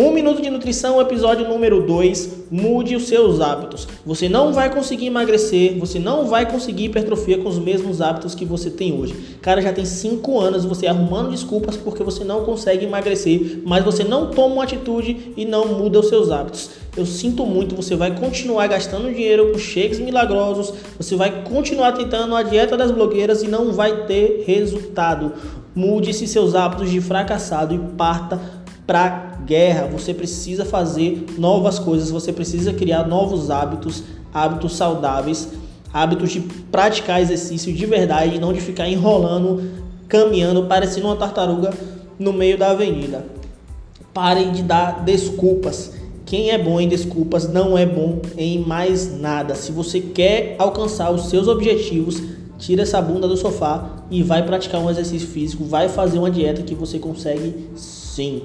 Um Minuto de Nutrição, episódio número 2. Mude os seus hábitos. Você não vai conseguir emagrecer, você não vai conseguir hipertrofia com os mesmos hábitos que você tem hoje. Cara, já tem 5 anos você arrumando desculpas porque você não consegue emagrecer, mas você não toma uma atitude e não muda os seus hábitos. Eu sinto muito, você vai continuar gastando dinheiro com shakes milagrosos, você vai continuar tentando a dieta das blogueiras e não vai ter resultado. Mude se seus hábitos de fracassado e parta para guerra, você precisa fazer novas coisas, você precisa criar novos hábitos, hábitos saudáveis, hábitos de praticar exercício de verdade, não de ficar enrolando, caminhando, parecendo uma tartaruga no meio da avenida. Parem de dar desculpas. Quem é bom em desculpas não é bom em mais nada. Se você quer alcançar os seus objetivos, tira essa bunda do sofá e vai praticar um exercício físico, vai fazer uma dieta que você consegue sim.